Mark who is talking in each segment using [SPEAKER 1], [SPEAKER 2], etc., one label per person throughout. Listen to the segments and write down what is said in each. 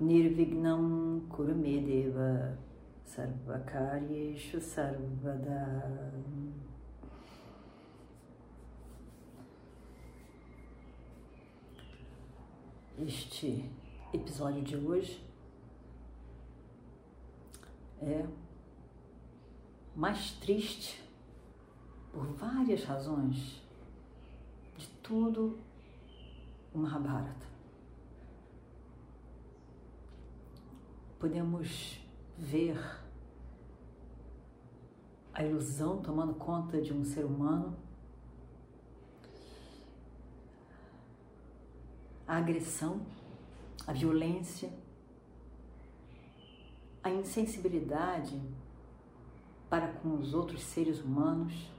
[SPEAKER 1] Nirvignam Kurumedeva Sarvakaryeshu Sarvada Este episódio de hoje é mais triste por várias razões de tudo o Mahabharata. Podemos ver a ilusão tomando conta de um ser humano, a agressão, a violência, a insensibilidade para com os outros seres humanos,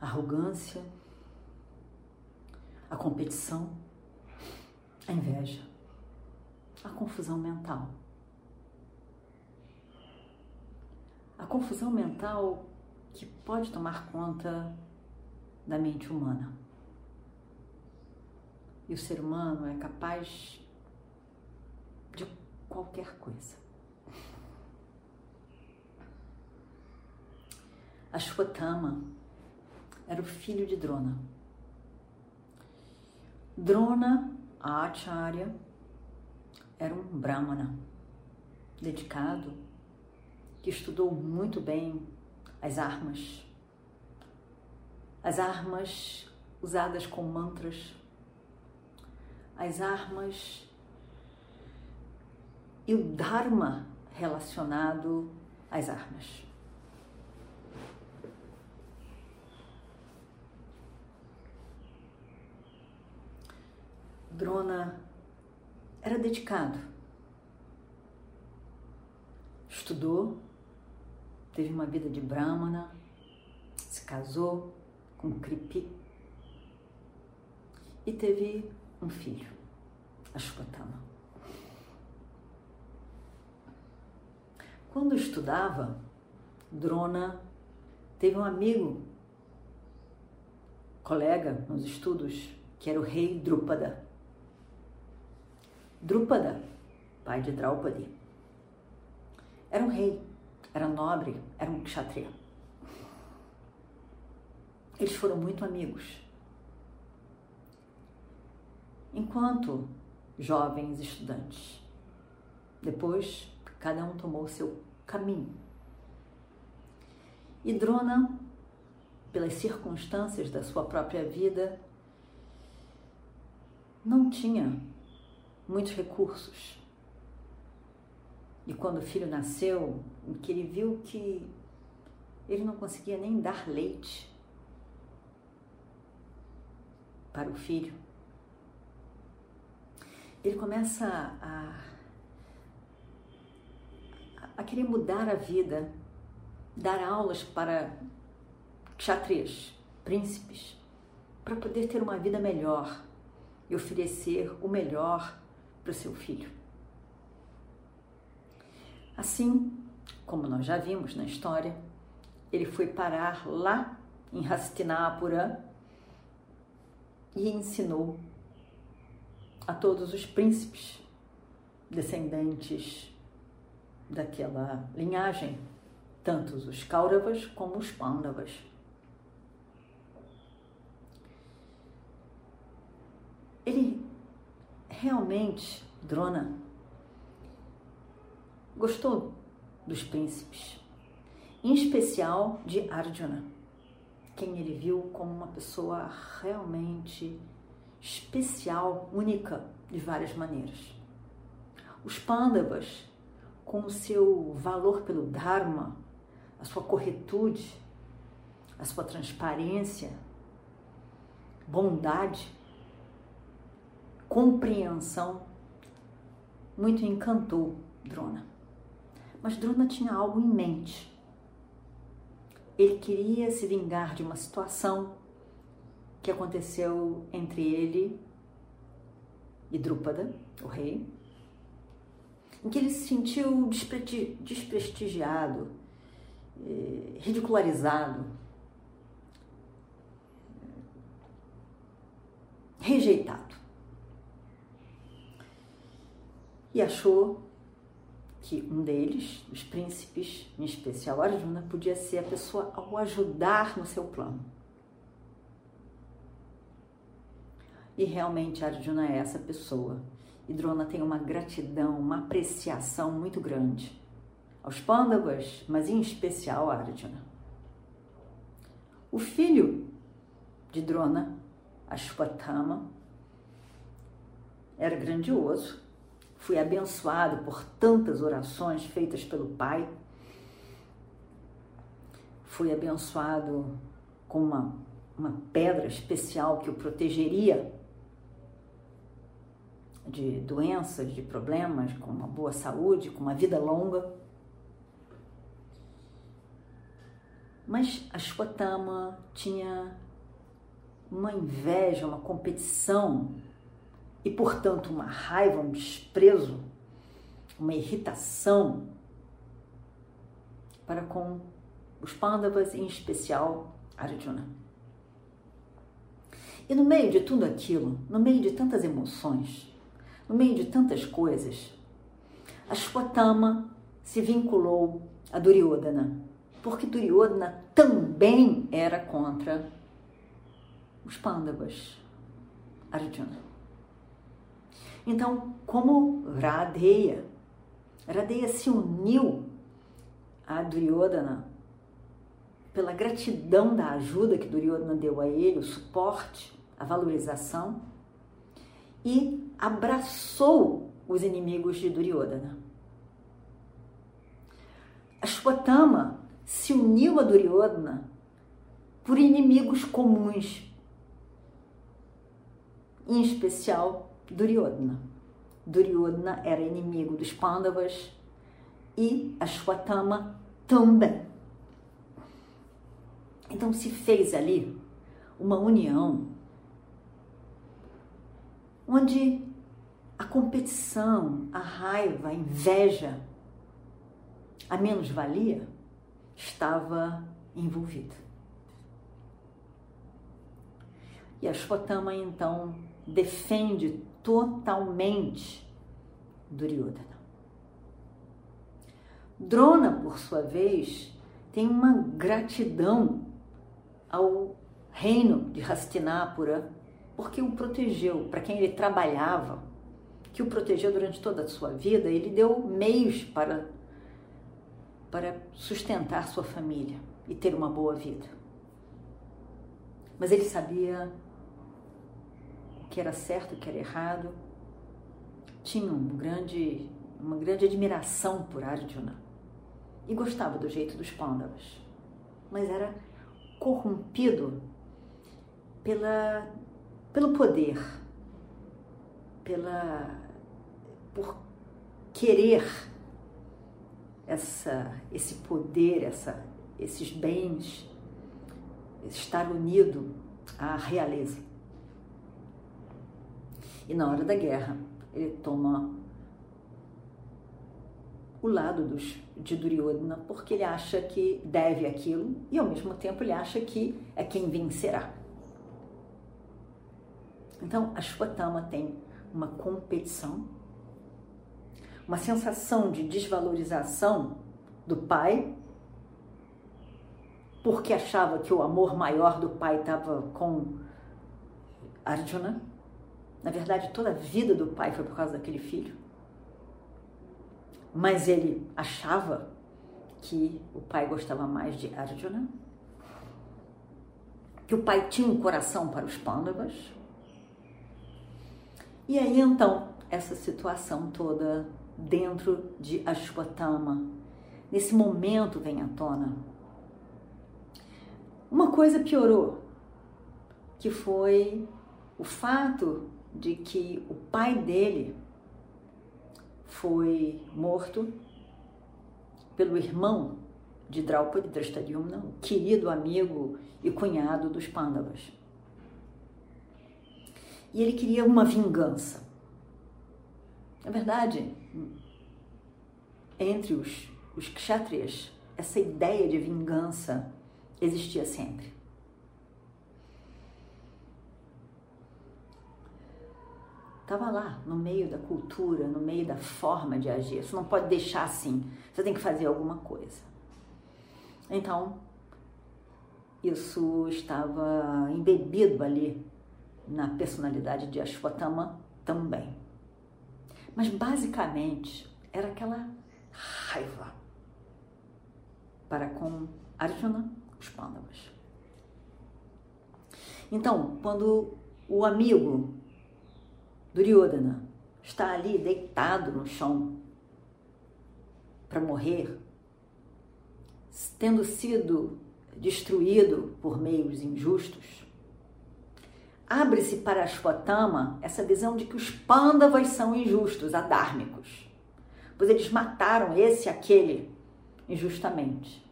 [SPEAKER 1] a arrogância, a competição, a inveja, a confusão mental. A confusão mental que pode tomar conta da mente humana. E o ser humano é capaz de qualquer coisa. Ashwatthama era o filho de Drona. Drona Acharya era um brahmana dedicado que estudou muito bem as armas, as armas usadas com mantras, as armas e o dharma relacionado às armas. Drona era dedicado. Estudou, teve uma vida de brahmana, se casou com Kripi e teve um filho, Ashwatthama. Quando estudava, Drona teve um amigo, colega nos estudos, que era o rei Drupada. Drupada, pai de Draupadi. Era um rei, era nobre, era um kshatriya. Eles foram muito amigos. Enquanto jovens estudantes. Depois, cada um tomou seu caminho. E Drona, pelas circunstâncias da sua própria vida, não tinha muitos recursos. E quando o filho nasceu, que ele viu que ele não conseguia nem dar leite para o filho, ele começa a, a querer mudar a vida, dar aulas para kshatriyas, príncipes, para poder ter uma vida melhor e oferecer o melhor para o seu filho. Assim, como nós já vimos na história, ele foi parar lá em Hastinapura e ensinou a todos os príncipes descendentes daquela linhagem, tanto os Kauravas como os Pandavas. Ele realmente, Drona, gostou dos príncipes, em especial de Arjuna, quem ele viu como uma pessoa realmente especial, única de várias maneiras. Os Pandavas, com o seu valor pelo Dharma, a sua corretude, a sua transparência, bondade, compreensão muito encantou Drona. Mas Drona tinha algo em mente. Ele queria se vingar de uma situação que aconteceu entre ele e Drúpada, o rei, em que ele se sentiu desprestigiado, eh, ridicularizado, rejeitado. E achou que um deles, os príncipes, em especial Arjuna, podia ser a pessoa a o ajudar no seu plano. E realmente Arjuna é essa pessoa. E Drona tem uma gratidão, uma apreciação muito grande aos Pandavas, mas em especial a Arjuna. O filho de Drona, Ashwatthama, era grandioso, foi abençoado por tantas orações feitas pelo pai, foi abençoado com uma, uma pedra especial que o protegeria de doenças, de problemas, com uma boa saúde, com uma vida longa. Mas a tinha uma inveja, uma competição e, portanto, uma raiva, um desprezo, uma irritação para com os Pandavas, em especial Arjuna. E no meio de tudo aquilo, no meio de tantas emoções, no meio de tantas coisas, a Shwatama se vinculou a Duryodhana, porque Duryodhana também era contra os Pandavas, Arjuna. Então, como Radeya, Radeya se uniu a Duryodhana pela gratidão da ajuda que Duryodhana deu a ele, o suporte, a valorização, e abraçou os inimigos de Duryodhana. Ashwatthama se uniu a Duryodhana por inimigos comuns, em especial Duryodhana. Duryodhana era inimigo dos Pandavas e Ashwatthama também. Então se fez ali uma união onde a competição, a raiva, a inveja, a menos-valia estava envolvida. E a Shotama então defende totalmente Duryodhana. Drona, por sua vez, tem uma gratidão ao reino de Hastinapura porque o protegeu, para quem ele trabalhava, que o protegeu durante toda a sua vida, ele deu meios para, para sustentar sua família e ter uma boa vida. Mas ele sabia que era certo, o que era errado, tinha um grande, uma grande admiração por Arjuna. E gostava do jeito dos Pandavas, mas era corrompido pela pelo poder, pela por querer essa esse poder, essa esses bens, estar unido à realeza. E na hora da guerra, ele toma o lado dos, de Duryodhana porque ele acha que deve aquilo e ao mesmo tempo ele acha que é quem vencerá. Então, a Shwatama tem uma competição, uma sensação de desvalorização do pai, porque achava que o amor maior do pai estava com Arjuna. Na verdade, toda a vida do pai foi por causa daquele filho. Mas ele achava que o pai gostava mais de Arjuna, que o pai tinha um coração para os Pandavas, e aí então, essa situação toda dentro de Ashwatthama, nesse momento vem à tona. Uma coisa piorou, que foi o fato de que o pai dele foi morto pelo irmão de Draupadi Drashtadyumna, o querido amigo e cunhado dos Pandavas. E ele queria uma vingança. Na verdade, entre os, os kshatriyas, essa ideia de vingança existia sempre. Estava lá, no meio da cultura, no meio da forma de agir. Você não pode deixar assim. Você tem que fazer alguma coisa. Então, isso estava embebido ali na personalidade de Ashwatthama também. Mas basicamente era aquela raiva para com Arjuna, os Pandavas. Então, quando o amigo Duryodhana está ali deitado no chão para morrer, tendo sido destruído por meios injustos, abre-se para Ashwatthama essa visão de que os Pandavas são injustos, adármicos, pois eles mataram esse e aquele injustamente.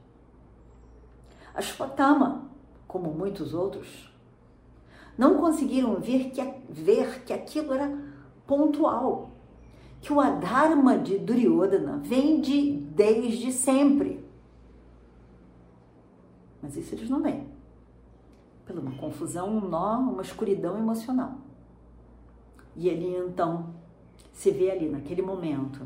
[SPEAKER 1] Ashwatthama, como muitos outros, não conseguiram ver que, ver que aquilo era pontual, que o Adharma de Duryodhana vem de desde sempre. Mas isso eles não veem. Pela uma confusão, um nó, uma escuridão emocional. E ele então se vê ali naquele momento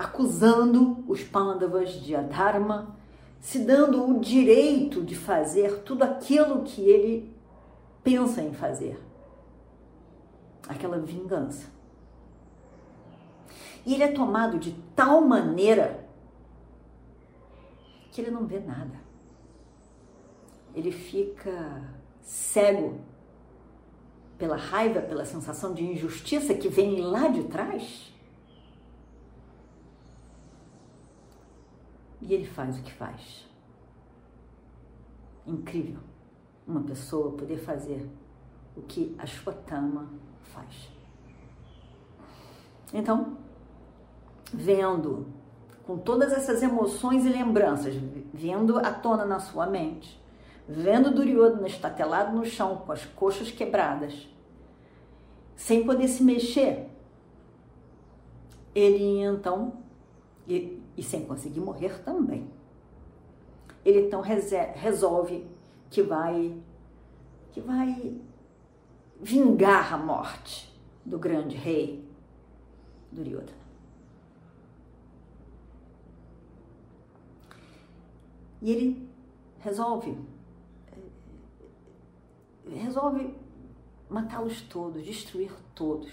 [SPEAKER 1] acusando os Pandavas de Adharma, se dando o direito de fazer tudo aquilo que ele pensa em fazer. Aquela vingança. E ele é tomado de tal maneira que ele não vê nada. Ele fica cego pela raiva, pela sensação de injustiça que vem lá de trás. E ele faz o que faz. Incrível uma pessoa poder fazer o que a Shwatama faz. Então, vendo com todas essas emoções e lembranças vindo à tona na sua mente, vendo Duryodhana estatelado no chão com as coxas quebradas, sem poder se mexer, ele então, e, e sem conseguir morrer também, ele então resolve que vai que vai vingar a morte do grande rei Duryodhana. E ele resolve resolve matá-los todos, destruir todos.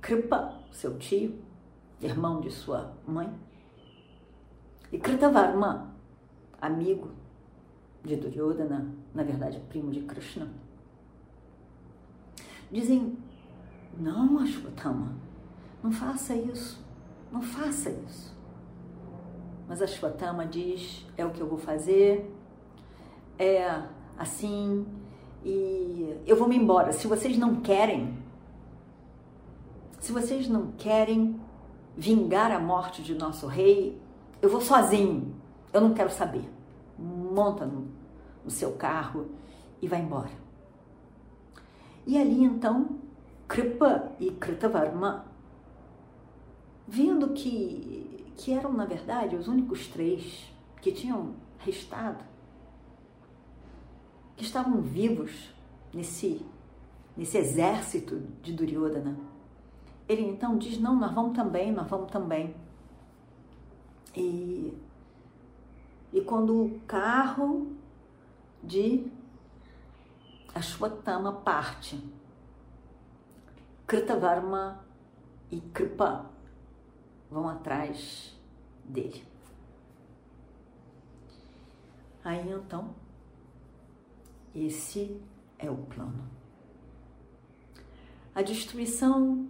[SPEAKER 1] Kripa, seu tio, irmão de sua mãe, e Kritavarma, amigo de Duryodhana, na verdade primo de Krishna, dizem: Não, Ashwatthama, não faça isso, não faça isso. Mas Ashwatthama diz: É o que eu vou fazer, é assim, e eu vou me embora. Se vocês não querem, se vocês não querem vingar a morte de nosso rei, eu vou sozinho, eu não quero saber. Monta no, no seu carro e vai embora. E ali então, Kripa e Kritavarma, vendo que, que eram na verdade os únicos três que tinham restado, que estavam vivos nesse, nesse exército de Duryodhana, ele então diz: Não, nós vamos também, nós vamos também. E, e quando o carro de Ashwatthama parte, Kritavarma e Kripa vão atrás dele. Aí então, esse é o plano. A destruição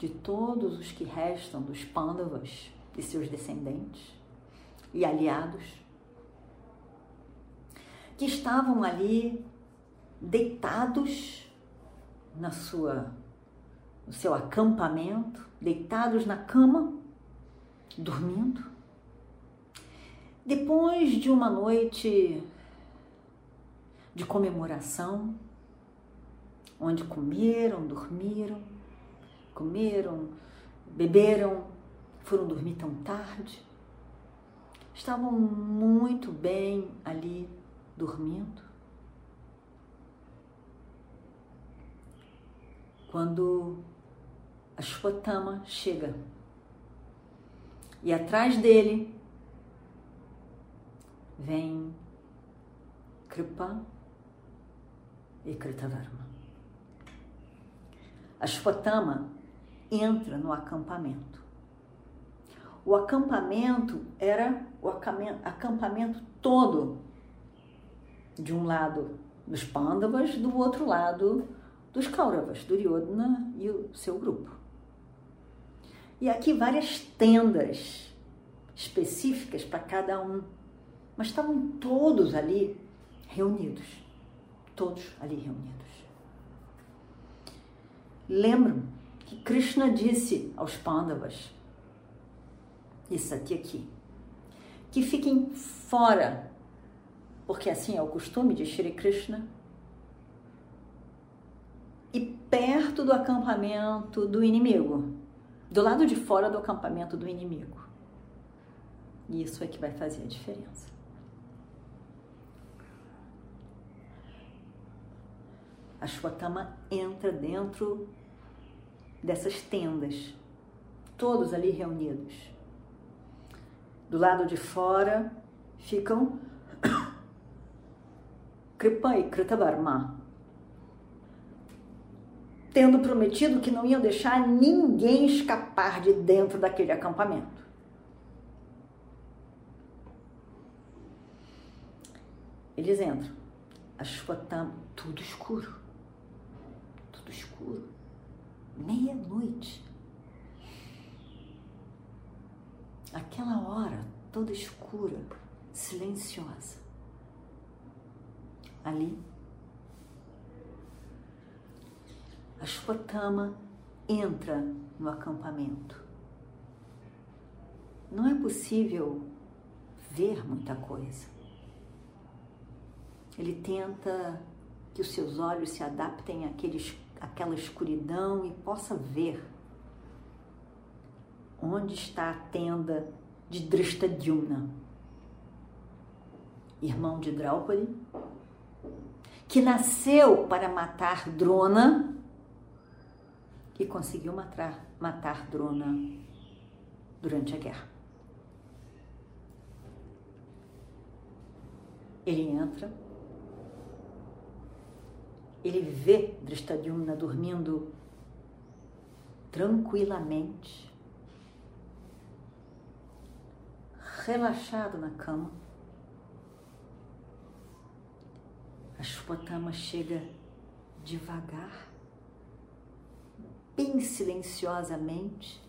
[SPEAKER 1] de todos os que restam dos Pandavas e seus descendentes, e aliados, que estavam ali deitados na sua no seu acampamento, deitados na cama, dormindo. Depois de uma noite de comemoração, onde comeram, dormiram, comeram, beberam, foram dormir tão tarde, estavam muito bem ali dormindo. Quando a Shwatama chega e atrás dele vem Kripa e Kritavarma. A Shwatama entra no acampamento. O acampamento era o acampamento todo, de um lado dos Pandavas, do outro lado dos Kauravas, Duryodhana e o seu grupo. E aqui várias tendas específicas para cada um, mas estavam todos ali reunidos, todos ali reunidos. Lembram que Krishna disse aos Pandavas, isso aqui aqui, que fiquem fora, porque assim é o costume de Shri Krishna, e perto do acampamento do inimigo, do lado de fora do acampamento do inimigo. E isso é que vai fazer a diferença. A Shwatama entra dentro dessas tendas, todos ali reunidos. Do lado de fora ficam Kripa e Kritavarma, tendo prometido que não iam deixar ninguém escapar de dentro daquele acampamento. Eles entram, a Shwatama, tudo escuro, tudo escuro meia-noite. Aquela hora toda escura, silenciosa. Ali, a Shwatama entra no acampamento. Não é possível ver muita coisa. Ele tenta que os seus olhos se adaptem àqueles aquela escuridão e possa ver onde está a tenda de Drishtadyumna, irmão de Draupadi, que nasceu para matar Drona e conseguiu matar, matar Drona durante a guerra. Ele entra ele vê Drishtadyumna dormindo tranquilamente, relaxado na cama. A Shwatama chega devagar, bem silenciosamente,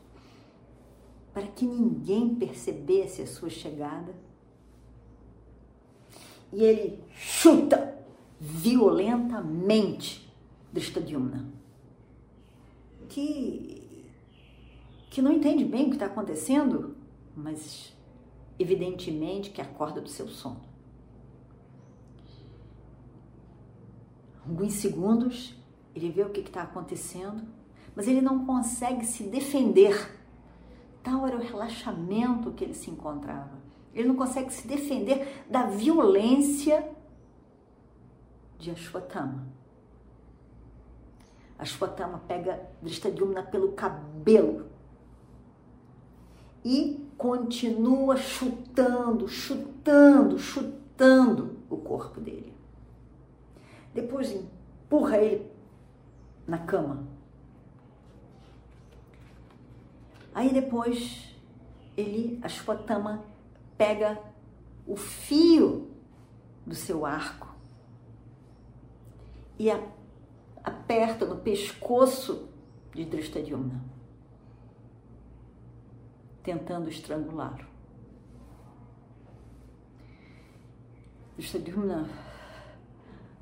[SPEAKER 1] para que ninguém percebesse a sua chegada. E ele chuta violentamente Drishtadyumna, que, que não entende bem o que está acontecendo, mas evidentemente que acorda do seu sono. Alguns segundos ele vê o que está acontecendo, mas ele não consegue se defender. Tal era o relaxamento que ele se encontrava. Ele não consegue se defender da violência de Ashwatthama. Ashwatthama pega Drishtadyumna pelo cabelo e continua chutando, chutando, chutando o corpo dele. Depois empurra ele na cama. Aí depois ele, Ashwatthama, pega o fio do seu arco e aperta no pescoço de Drishtadyumna,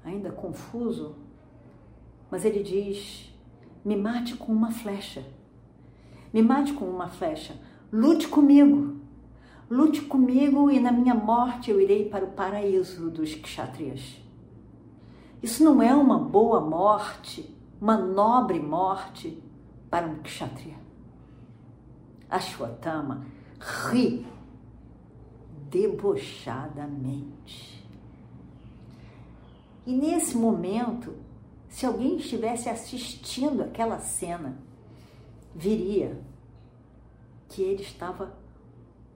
[SPEAKER 1] ainda confuso, mas ele diz: me mate com uma flecha. Me mate com uma flecha. Lute comigo. Lute comigo e na minha morte eu irei para o paraíso dos kshatriyas. Isso não é uma boa morte, uma nobre morte para um kshatriya. Ashwatthama ri debochadamente. E nesse momento, se alguém estivesse assistindo aquela cena, viria que ele estava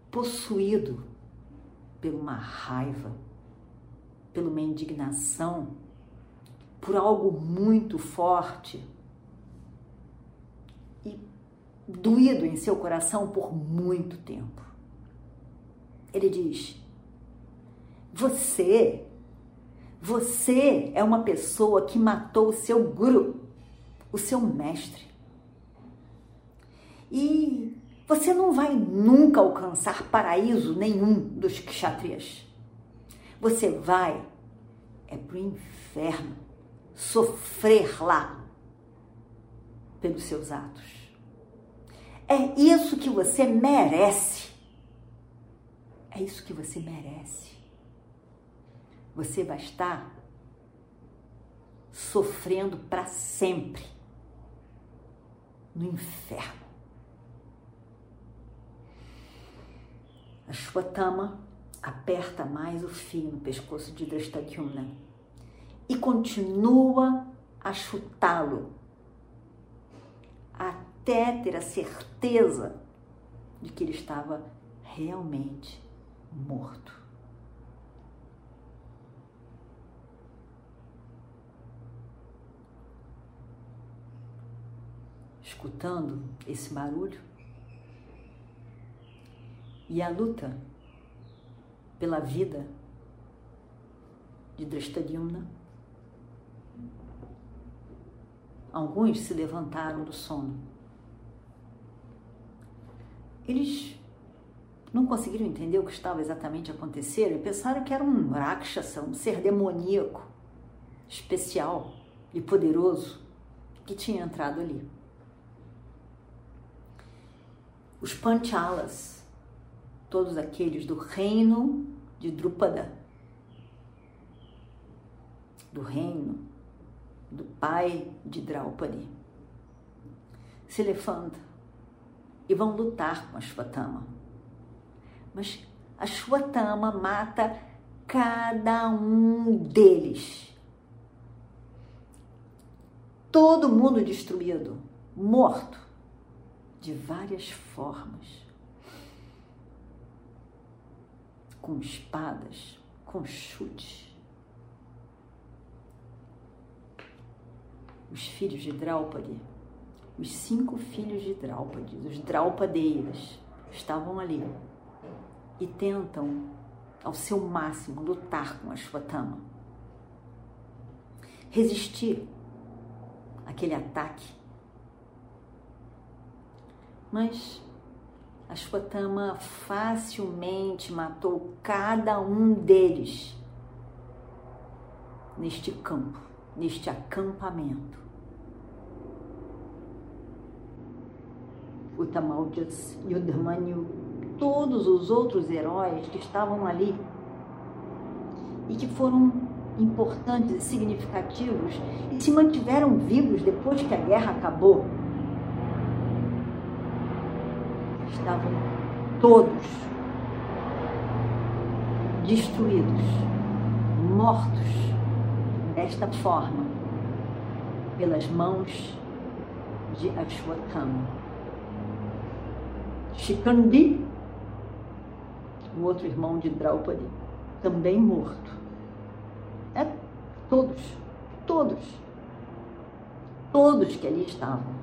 [SPEAKER 1] possuído por uma raiva, por uma indignação, por algo muito forte e doído em seu coração por muito tempo. Ele diz: Você, você é uma pessoa que matou o seu guru, o seu mestre. E você não vai nunca alcançar paraíso nenhum dos kshatriyas. Você vai é para o inferno sofrer lá pelos seus atos. É isso que você merece. É isso que você merece. Você vai estar sofrendo para sempre no inferno. A Shwatama aperta mais o fio no pescoço de Drashtadyumna e continua a chutá-lo até ter a certeza de que ele estava realmente morto. Escutando esse barulho e a luta pela vida de Drashtadyumna, alguns se levantaram do sono. Eles não conseguiram entender o que estava exatamente acontecendo e pensaram que era um Rakshasa, um ser demoníaco, especial e poderoso que tinha entrado ali. Os Panchalas, todos aqueles do reino de Drupada, do reino do pai de Draupadi, se levantam e vão lutar com a Shvatama mas a Shwatama mata cada um deles. Todo mundo destruído, morto, de várias formas. Com espadas, com chutes. Os filhos de Draupadi, os cinco filhos de Draupadi, os Draupadeiras, estavam ali e tentam ao seu máximo lutar com a Shvatama. Resistir àquele ataque. Mas a Shvatama facilmente matou cada um deles neste campo, neste acampamento. O Yudhamanyu todos os outros heróis que estavam ali e que foram importantes e significativos e se mantiveram vivos depois que a guerra acabou. Estavam todos destruídos, mortos desta forma, pelas mãos de Ashwatthama. Shikandi o outro irmão de Draupadi, também morto. É, todos, todos, todos que ali estavam.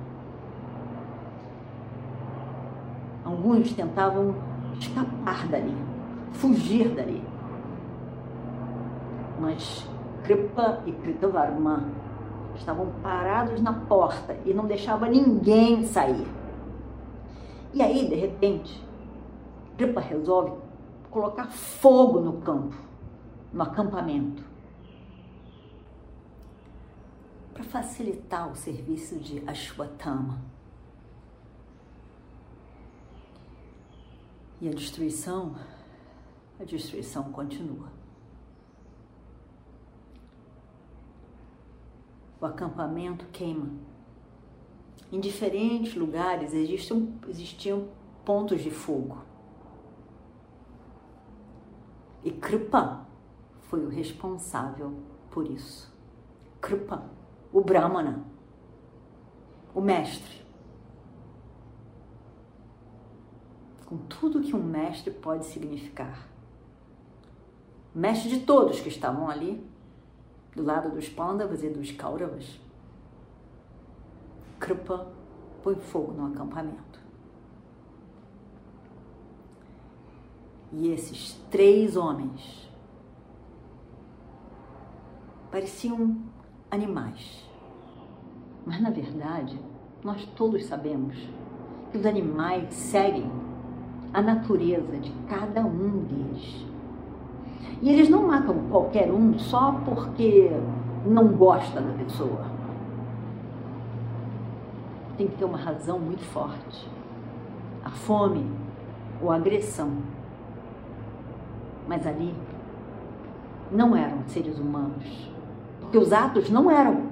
[SPEAKER 1] Alguns tentavam escapar dali, fugir dali. Mas Kripa e Kritavarma estavam parados na porta e não deixavam ninguém sair. E aí, de repente, Kripa resolve colocar fogo no campo. no acampamento para facilitar o serviço de Ashwatthama. E a destruição, a destruição continua. O acampamento queima. Em diferentes lugares existiam, existiam pontos de fogo. E Kripa foi o responsável por isso. Kripa, o Brahmana, o mestre. Com tudo que um mestre pode significar. Mestre de todos que estavam ali, do lado dos Pandavas e dos Kauravas. Kripa põe fogo no acampamento. E esses três homens pareciam animais. Mas na verdade, nós todos sabemos que os animais seguem a natureza de cada um deles. E eles não matam qualquer um só porque não gosta da pessoa. Tem que ter uma razão muito forte. A fome ou a agressão. Mas ali não eram seres humanos porque os atos não eram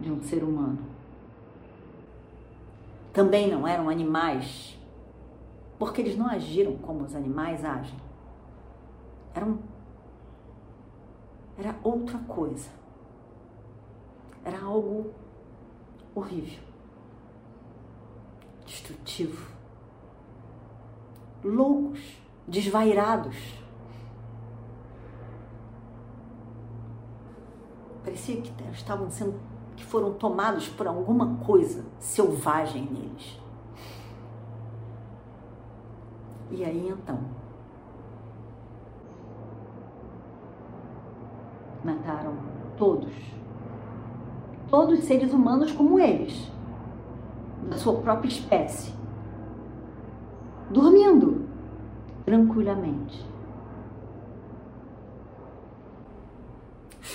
[SPEAKER 1] de um ser humano. Também não eram animais, porque eles não agiram como os animais agem. Eram era outra coisa. Era algo horrível, destrutivo, loucos, desvairados. Parecia que estavam sendo, que foram tomados por alguma coisa selvagem neles. E aí então, mataram todos, todos os seres humanos como eles, da sua própria espécie, dormindo tranquilamente.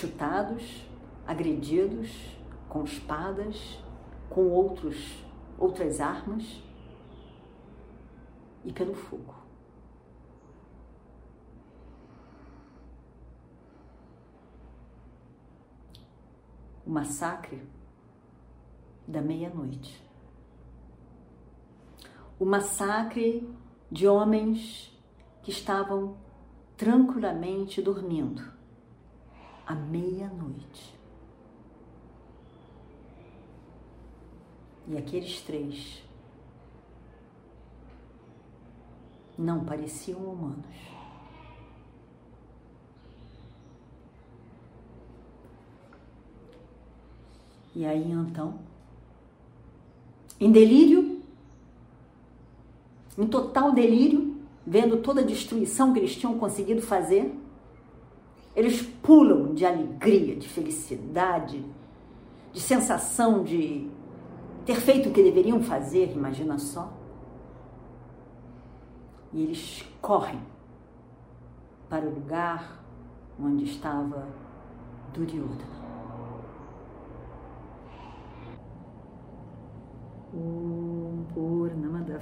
[SPEAKER 1] chutados, agredidos com espadas, com outros, outras armas e pelo fogo. O massacre da meia-noite. O massacre de homens que estavam tranquilamente dormindo à meia-noite. E aqueles três não pareciam humanos. E aí então, em delírio, em total delírio, vendo toda a destruição que eles tinham conseguido fazer, eles pulam de alegria, de felicidade, de sensação de ter feito o que deveriam fazer, imagina só. E eles correm para o lugar onde estava Duryodhana. Purnamadav